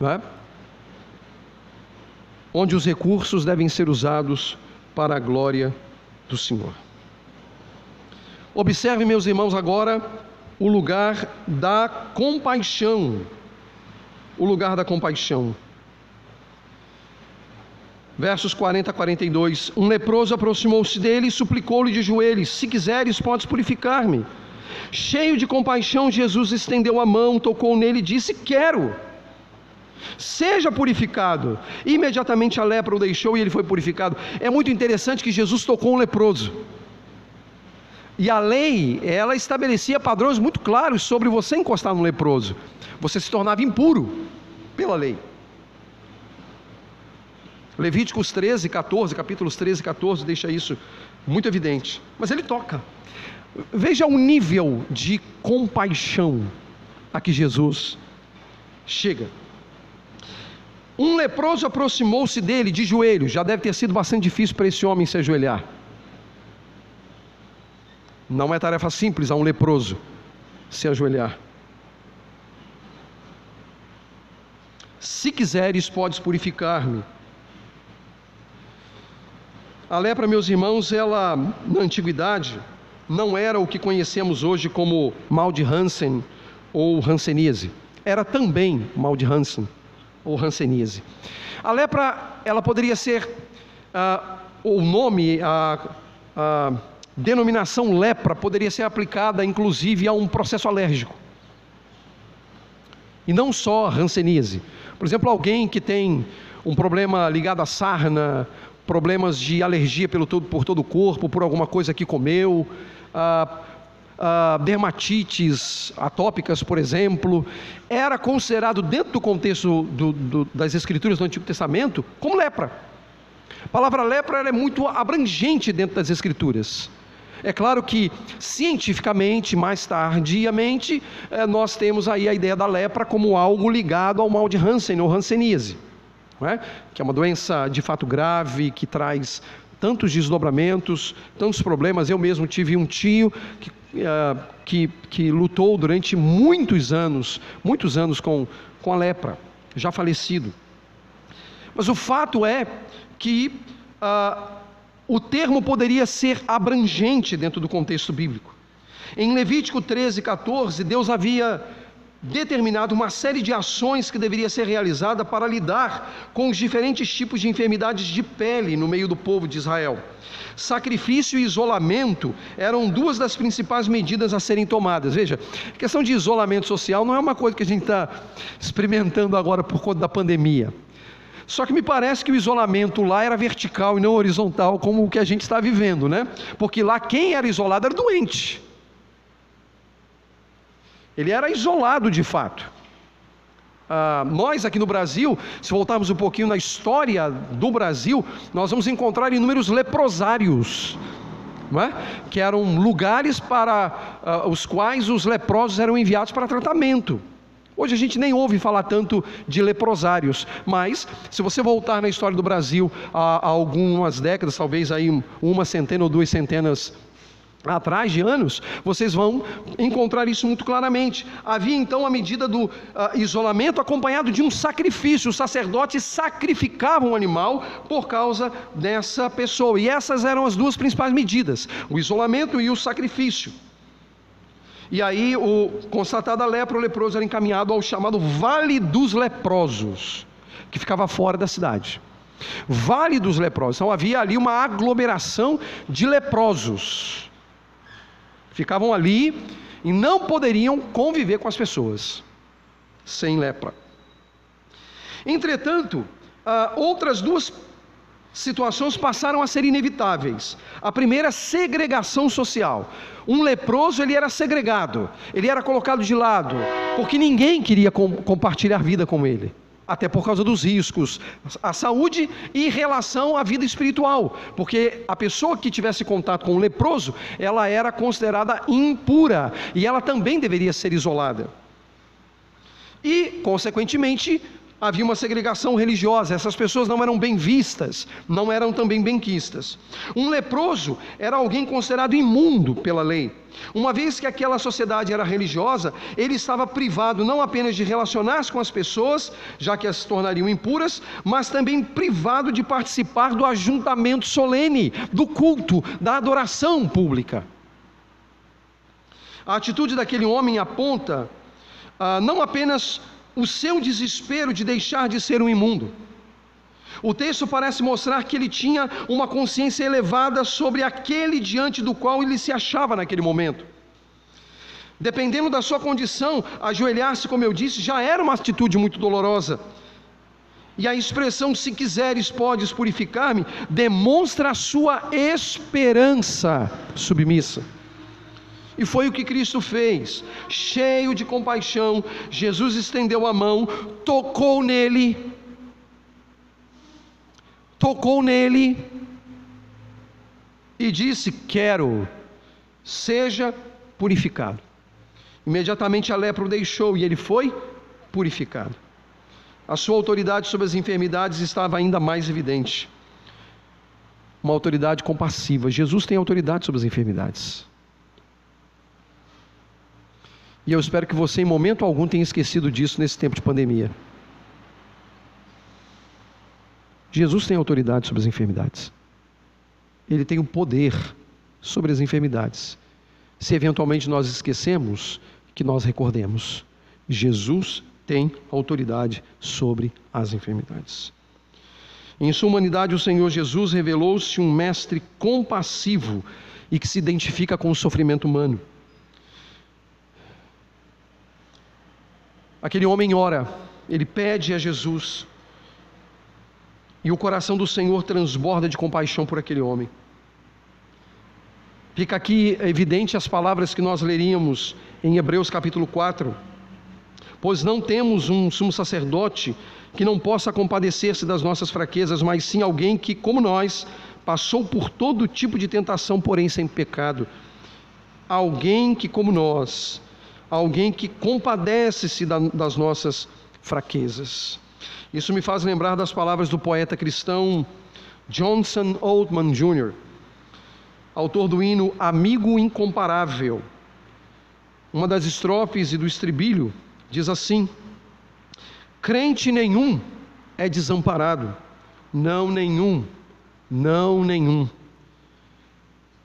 Speaker 1: Não é? Onde os recursos devem ser usados para a glória do Senhor. Observe, meus irmãos, agora o lugar da compaixão. O lugar da compaixão. Versos 40 a 42. Um leproso aproximou-se dele e suplicou-lhe de joelhos: Se quiseres, podes purificar-me. Cheio de compaixão, Jesus estendeu a mão, tocou nele e disse: Quero. Seja purificado. Imediatamente a lepra o deixou e ele foi purificado. É muito interessante que Jesus tocou um leproso. E a lei, ela estabelecia padrões muito claros sobre você encostar no leproso. Você se tornava impuro pela lei. Levíticos 13, 14, capítulos 13 e 14 deixa isso muito evidente. Mas ele toca. Veja o nível de compaixão a que Jesus chega. Um leproso aproximou-se dele de joelhos, já deve ter sido bastante difícil para esse homem se ajoelhar. Não é tarefa simples a um leproso se ajoelhar. Se quiseres, podes purificar-me. A lepra, meus irmãos, ela na antiguidade não era o que conhecemos hoje como mal de Hansen ou hanseníase. Era também mal de Hansen ou hanseníase. A lepra, ela poderia ser ah, o nome, a, a denominação lepra poderia ser aplicada inclusive a um processo alérgico. E não só hanseníase. Por exemplo, alguém que tem um problema ligado à sarna, problemas de alergia pelo todo, por todo o corpo, por alguma coisa que comeu, ah, ah, dermatites atópicas, por exemplo, era considerado, dentro do contexto do, do, das escrituras do Antigo Testamento, como lepra. A palavra lepra é muito abrangente dentro das escrituras. É claro que, cientificamente, mais tardiamente, eh, nós temos aí a ideia da lepra como algo ligado ao mal de Hansen ou hanseníase é? que é uma doença de fato grave, que traz tantos desdobramentos, tantos problemas. Eu mesmo tive um tio que, uh, que, que lutou durante muitos anos, muitos anos com, com a lepra, já falecido. Mas o fato é que uh, o termo poderia ser abrangente dentro do contexto bíblico. Em Levítico 13, 14, Deus havia determinado uma série de ações que deveria ser realizada para lidar com os diferentes tipos de enfermidades de pele no meio do povo de Israel. Sacrifício e isolamento eram duas das principais medidas a serem tomadas. Veja, a questão de isolamento social não é uma coisa que a gente está experimentando agora por conta da pandemia. Só que me parece que o isolamento lá era vertical e não horizontal, como o que a gente está vivendo, né? Porque lá quem era isolado era doente. Ele era isolado de fato. Ah, nós aqui no Brasil, se voltarmos um pouquinho na história do Brasil, nós vamos encontrar inúmeros leprosários, é? que eram lugares para ah, os quais os leprosos eram enviados para tratamento. Hoje a gente nem ouve falar tanto de leprosários, mas se você voltar na história do Brasil há, algumas décadas, talvez aí uma centena ou duas centenas atrás de anos, vocês vão encontrar isso muito claramente. Havia então a medida do uh, isolamento acompanhado de um sacrifício. Os sacerdotes sacrificavam o animal por causa dessa pessoa. E essas eram as duas principais medidas: o isolamento e o sacrifício. E aí, o constatado a lepra, o leproso era encaminhado ao chamado Vale dos Leprosos, que ficava fora da cidade. Vale dos Leprosos. Então havia ali uma aglomeração de leprosos ficavam ali e não poderiam conviver com as pessoas sem lepra. Entretanto, ah, outras duas situações passaram a ser inevitáveis. A primeira, segregação social. Um leproso ele era segregado, ele era colocado de lado, porque ninguém queria com, compartilhar vida com ele até por causa dos riscos à saúde e relação à vida espiritual, porque a pessoa que tivesse contato com o leproso, ela era considerada impura e ela também deveria ser isolada. E, consequentemente, havia uma segregação religiosa, essas pessoas não eram bem vistas, não eram também benquistas. Um leproso era alguém considerado imundo pela lei. Uma vez que aquela sociedade era religiosa, ele estava privado não apenas de relacionar-se com as pessoas, já que as tornariam impuras, mas também privado de participar do ajuntamento solene, do culto, da adoração pública. A atitude daquele homem aponta ah, não apenas o seu desespero de deixar de ser um imundo. O texto parece mostrar que ele tinha uma consciência elevada sobre aquele diante do qual ele se achava naquele momento. Dependendo da sua condição, ajoelhar-se, como eu disse, já era uma atitude muito dolorosa. E a expressão se quiseres podes purificar-me demonstra a sua esperança submissa. E foi o que Cristo fez. Cheio de compaixão, Jesus estendeu a mão, tocou nele, tocou nele e disse: Quero, seja purificado. Imediatamente a lepra o deixou e ele foi purificado. A sua autoridade sobre as enfermidades estava ainda mais evidente. Uma autoridade compassiva. Jesus tem autoridade sobre as enfermidades. E eu espero que você, em momento algum, tenha esquecido disso nesse tempo de pandemia. Jesus tem autoridade sobre as enfermidades. Ele tem o poder sobre as enfermidades. Se eventualmente nós esquecemos, que nós recordemos: Jesus tem autoridade sobre as enfermidades. Em sua humanidade, o Senhor Jesus revelou-se um mestre compassivo e que se identifica com o sofrimento humano. Aquele homem ora, ele pede a Jesus, e o coração do Senhor transborda de compaixão por aquele homem. Fica aqui evidente as palavras que nós leríamos em Hebreus capítulo 4. Pois não temos um sumo sacerdote que não possa compadecer-se das nossas fraquezas, mas sim alguém que, como nós, passou por todo tipo de tentação, porém sem pecado. Alguém que, como nós, alguém que compadece-se das nossas fraquezas. Isso me faz lembrar das palavras do poeta cristão Johnson Oldman Jr., autor do hino Amigo Incomparável. Uma das estrofes e do estribilho diz assim: Crente nenhum é desamparado, não nenhum, não nenhum.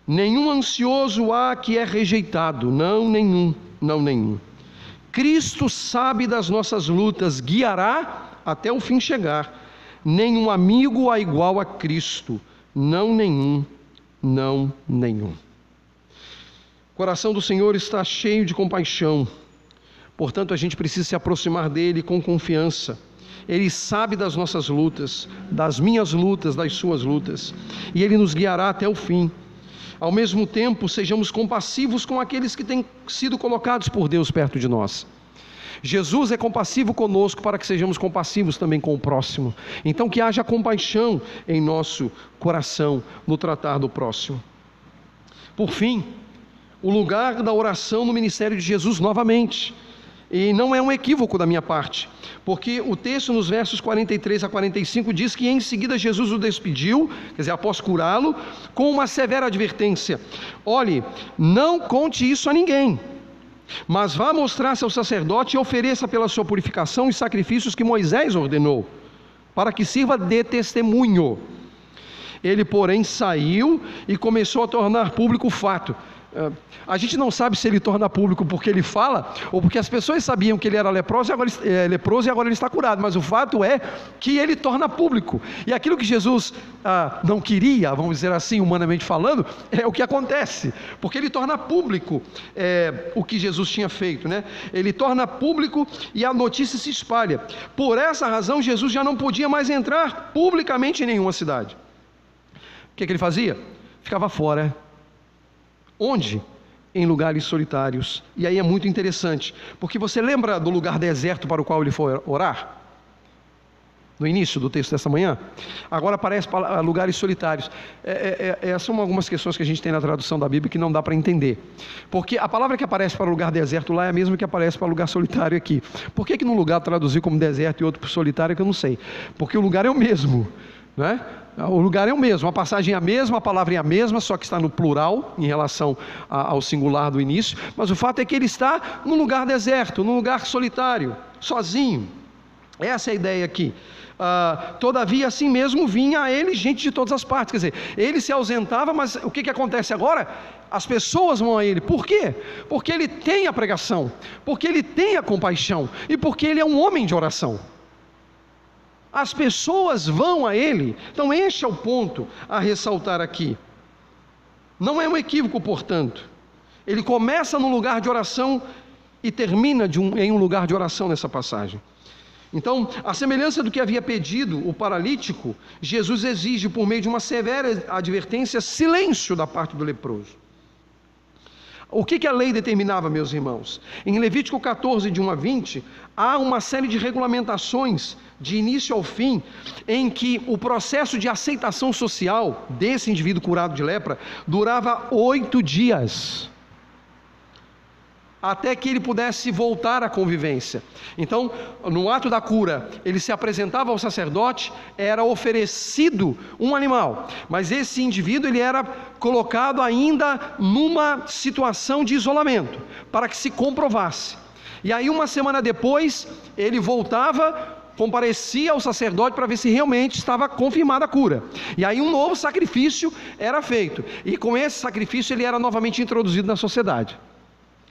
Speaker 1: Nenhum ansioso há que é rejeitado, não nenhum não nenhum. Cristo sabe das nossas lutas, guiará até o fim chegar. Nenhum amigo há igual a Cristo, não nenhum, não nenhum. O coração do Senhor está cheio de compaixão, portanto a gente precisa se aproximar dele com confiança. Ele sabe das nossas lutas, das minhas lutas, das suas lutas, e ele nos guiará até o fim. Ao mesmo tempo, sejamos compassivos com aqueles que têm sido colocados por Deus perto de nós. Jesus é compassivo conosco para que sejamos compassivos também com o próximo. Então, que haja compaixão em nosso coração no tratar do próximo. Por fim, o lugar da oração no ministério de Jesus novamente. E não é um equívoco da minha parte, porque o texto nos versos 43 a 45 diz que em seguida Jesus o despediu, quer dizer, após curá-lo, com uma severa advertência: olhe, não conte isso a ninguém, mas vá mostrar-se ao sacerdote e ofereça pela sua purificação os sacrifícios que Moisés ordenou, para que sirva de testemunho. Ele, porém, saiu e começou a tornar público o fato. É, a gente não sabe se ele torna público porque ele fala ou porque as pessoas sabiam que ele era leproso e agora, é, leproso e agora ele está curado, mas o fato é que ele torna público. E aquilo que Jesus ah, não queria, vamos dizer assim, humanamente falando, é o que acontece, porque ele torna público é, o que Jesus tinha feito, né? Ele torna público e a notícia se espalha. Por essa razão, Jesus já não podia mais entrar publicamente em nenhuma cidade. O que, que ele fazia? Ficava fora Onde? Em lugares solitários. E aí é muito interessante, porque você lembra do lugar deserto para o qual ele foi orar? No início do texto dessa manhã? Agora aparece lugares solitários. É, é, é, essas são algumas questões que a gente tem na tradução da Bíblia que não dá para entender. Porque a palavra que aparece para lugar deserto lá é a mesma que aparece para lugar solitário aqui. Por que, que num lugar traduzir como deserto e outro solitário que eu não sei? Porque o lugar é o mesmo. Né? O lugar é o mesmo, a passagem é a mesma, a palavra é a mesma, só que está no plural em relação ao singular do início, mas o fato é que ele está num lugar deserto, num lugar solitário, sozinho. Essa é a ideia aqui. Uh, todavia, assim mesmo vinha a ele gente de todas as partes. Quer dizer, ele se ausentava, mas o que, que acontece agora? As pessoas vão a ele. Por quê? Porque ele tem a pregação, porque ele tem a compaixão e porque ele é um homem de oração. As pessoas vão a ele. Então, este é o ponto a ressaltar aqui. Não é um equívoco, portanto. Ele começa no lugar de oração e termina um, em um lugar de oração nessa passagem. Então, a semelhança do que havia pedido o paralítico, Jesus exige, por meio de uma severa advertência, silêncio da parte do leproso. O que, que, a lei determinava, meus irmãos? Em Levítico 14, de 1 a 20, há uma série de regulamentações, de início ao fim, em que o processo de aceitação social desse indivíduo curado de lepra durava oito dias até que ele pudesse voltar à convivência. Então, no ato da cura, ele se apresentava ao sacerdote, era oferecido um animal, mas esse indivíduo ele era colocado ainda numa situação de isolamento, para que se comprovasse. E aí uma semana depois, ele voltava comparecia ao sacerdote para ver se realmente estava confirmada a cura. E aí um novo sacrifício era feito. E com esse sacrifício ele era novamente introduzido na sociedade.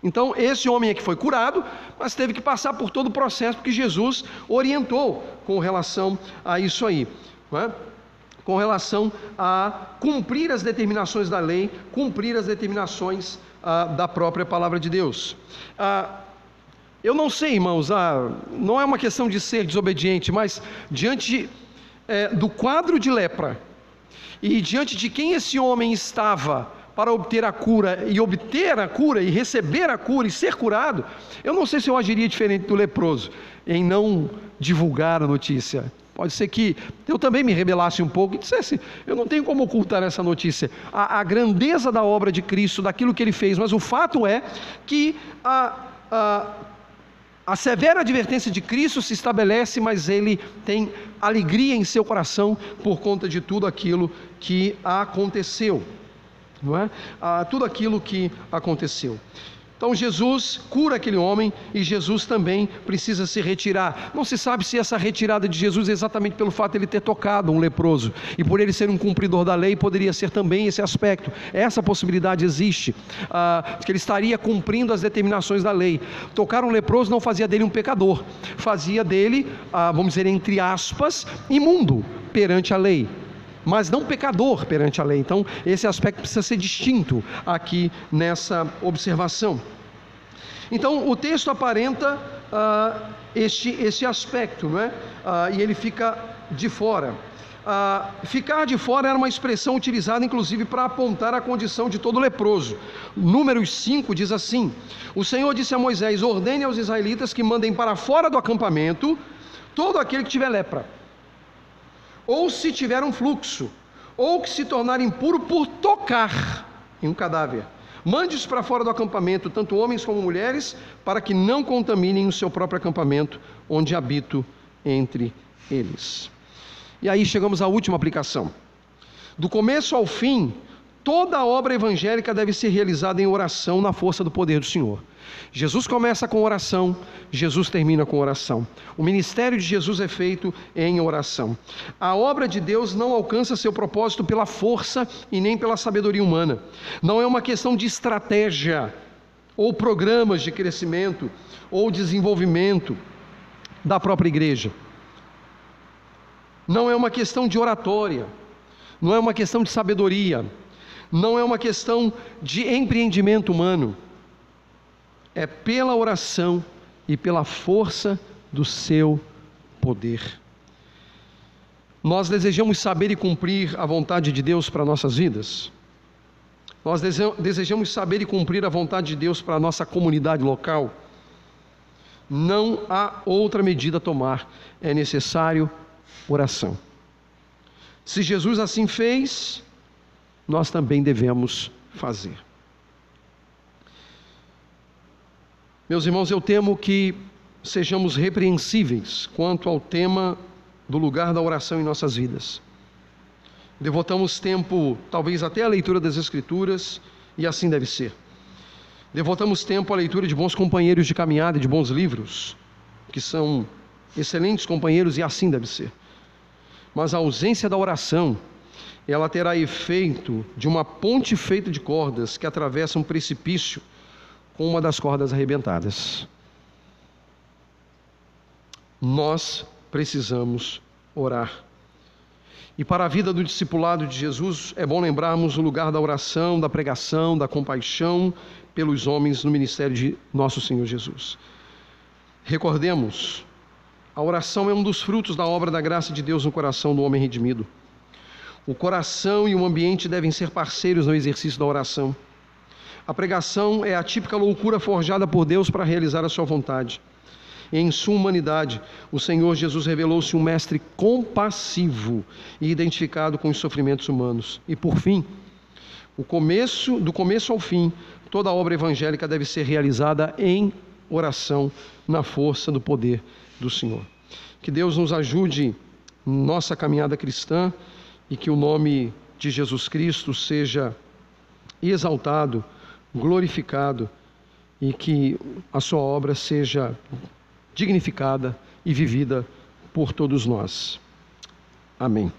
Speaker 1: Então, esse homem é que foi curado, mas teve que passar por todo o processo que Jesus orientou com relação a isso aí. É? Com relação a cumprir as determinações da lei, cumprir as determinações ah, da própria palavra de Deus. Ah, eu não sei, irmãos, ah, não é uma questão de ser desobediente, mas diante é, do quadro de lepra e diante de quem esse homem estava, para obter a cura e obter a cura e receber a cura e ser curado, eu não sei se eu agiria diferente do leproso em não divulgar a notícia. Pode ser que eu também me rebelasse um pouco e dissesse: eu não tenho como ocultar essa notícia. A, a grandeza da obra de Cristo, daquilo que ele fez, mas o fato é que a, a, a severa advertência de Cristo se estabelece, mas ele tem alegria em seu coração por conta de tudo aquilo que aconteceu não é? Ah, tudo aquilo que aconteceu. Então Jesus cura aquele homem e Jesus também precisa se retirar. Não se sabe se essa retirada de Jesus é exatamente pelo fato de ele ter tocado um leproso e por ele ser um cumpridor da lei, poderia ser também esse aspecto. Essa possibilidade existe, ah, que ele estaria cumprindo as determinações da lei. Tocar um leproso não fazia dele um pecador, fazia dele, ah, vamos dizer entre aspas, imundo perante a lei mas não pecador perante a lei. Então, esse aspecto precisa ser distinto aqui nessa observação. Então, o texto aparenta uh, este, este aspecto, não é? Uh, e ele fica de fora. Uh, ficar de fora era uma expressão utilizada inclusive para apontar a condição de todo leproso. Números 5 diz assim: O Senhor disse a Moisés: Ordene aos israelitas que mandem para fora do acampamento todo aquele que tiver lepra ou se tiver um fluxo, ou que se tornar impuro por tocar em um cadáver. Mande-os para fora do acampamento, tanto homens como mulheres, para que não contaminem o seu próprio acampamento, onde habito entre eles. E aí chegamos à última aplicação. Do começo ao fim, toda obra evangélica deve ser realizada em oração na força do poder do Senhor. Jesus começa com oração, Jesus termina com oração. O ministério de Jesus é feito em oração. A obra de Deus não alcança seu propósito pela força e nem pela sabedoria humana. Não é uma questão de estratégia ou programas de crescimento ou desenvolvimento da própria igreja. Não é uma questão de oratória, não é uma questão de sabedoria, não é uma questão de empreendimento humano é pela oração e pela força do seu poder. Nós desejamos saber e cumprir a vontade de Deus para nossas vidas. Nós desejamos saber e cumprir a vontade de Deus para a nossa comunidade local. Não há outra medida a tomar, é necessário oração. Se Jesus assim fez, nós também devemos fazer. Meus irmãos, eu temo que sejamos repreensíveis quanto ao tema do lugar da oração em nossas vidas. Devotamos tempo, talvez até a leitura das Escrituras, e assim deve ser. Devotamos tempo à leitura de bons companheiros de caminhada e de bons livros, que são excelentes companheiros, e assim deve ser. Mas a ausência da oração, ela terá efeito de uma ponte feita de cordas que atravessa um precipício com uma das cordas arrebentadas. Nós precisamos orar. E para a vida do discipulado de Jesus, é bom lembrarmos o lugar da oração, da pregação, da compaixão pelos homens no ministério de nosso Senhor Jesus. Recordemos, a oração é um dos frutos da obra da graça de Deus no coração do homem redimido. O coração e o ambiente devem ser parceiros no exercício da oração. A pregação é a típica loucura forjada por Deus para realizar a sua vontade. Em sua humanidade, o Senhor Jesus revelou-se um mestre compassivo e identificado com os sofrimentos humanos. E por fim, o começo, do começo ao fim, toda a obra evangélica deve ser realizada em oração, na força do poder do Senhor. Que Deus nos ajude nossa caminhada cristã e que o nome de Jesus Cristo seja exaltado, glorificado e que a sua obra seja dignificada e vivida por todos nós. Amém.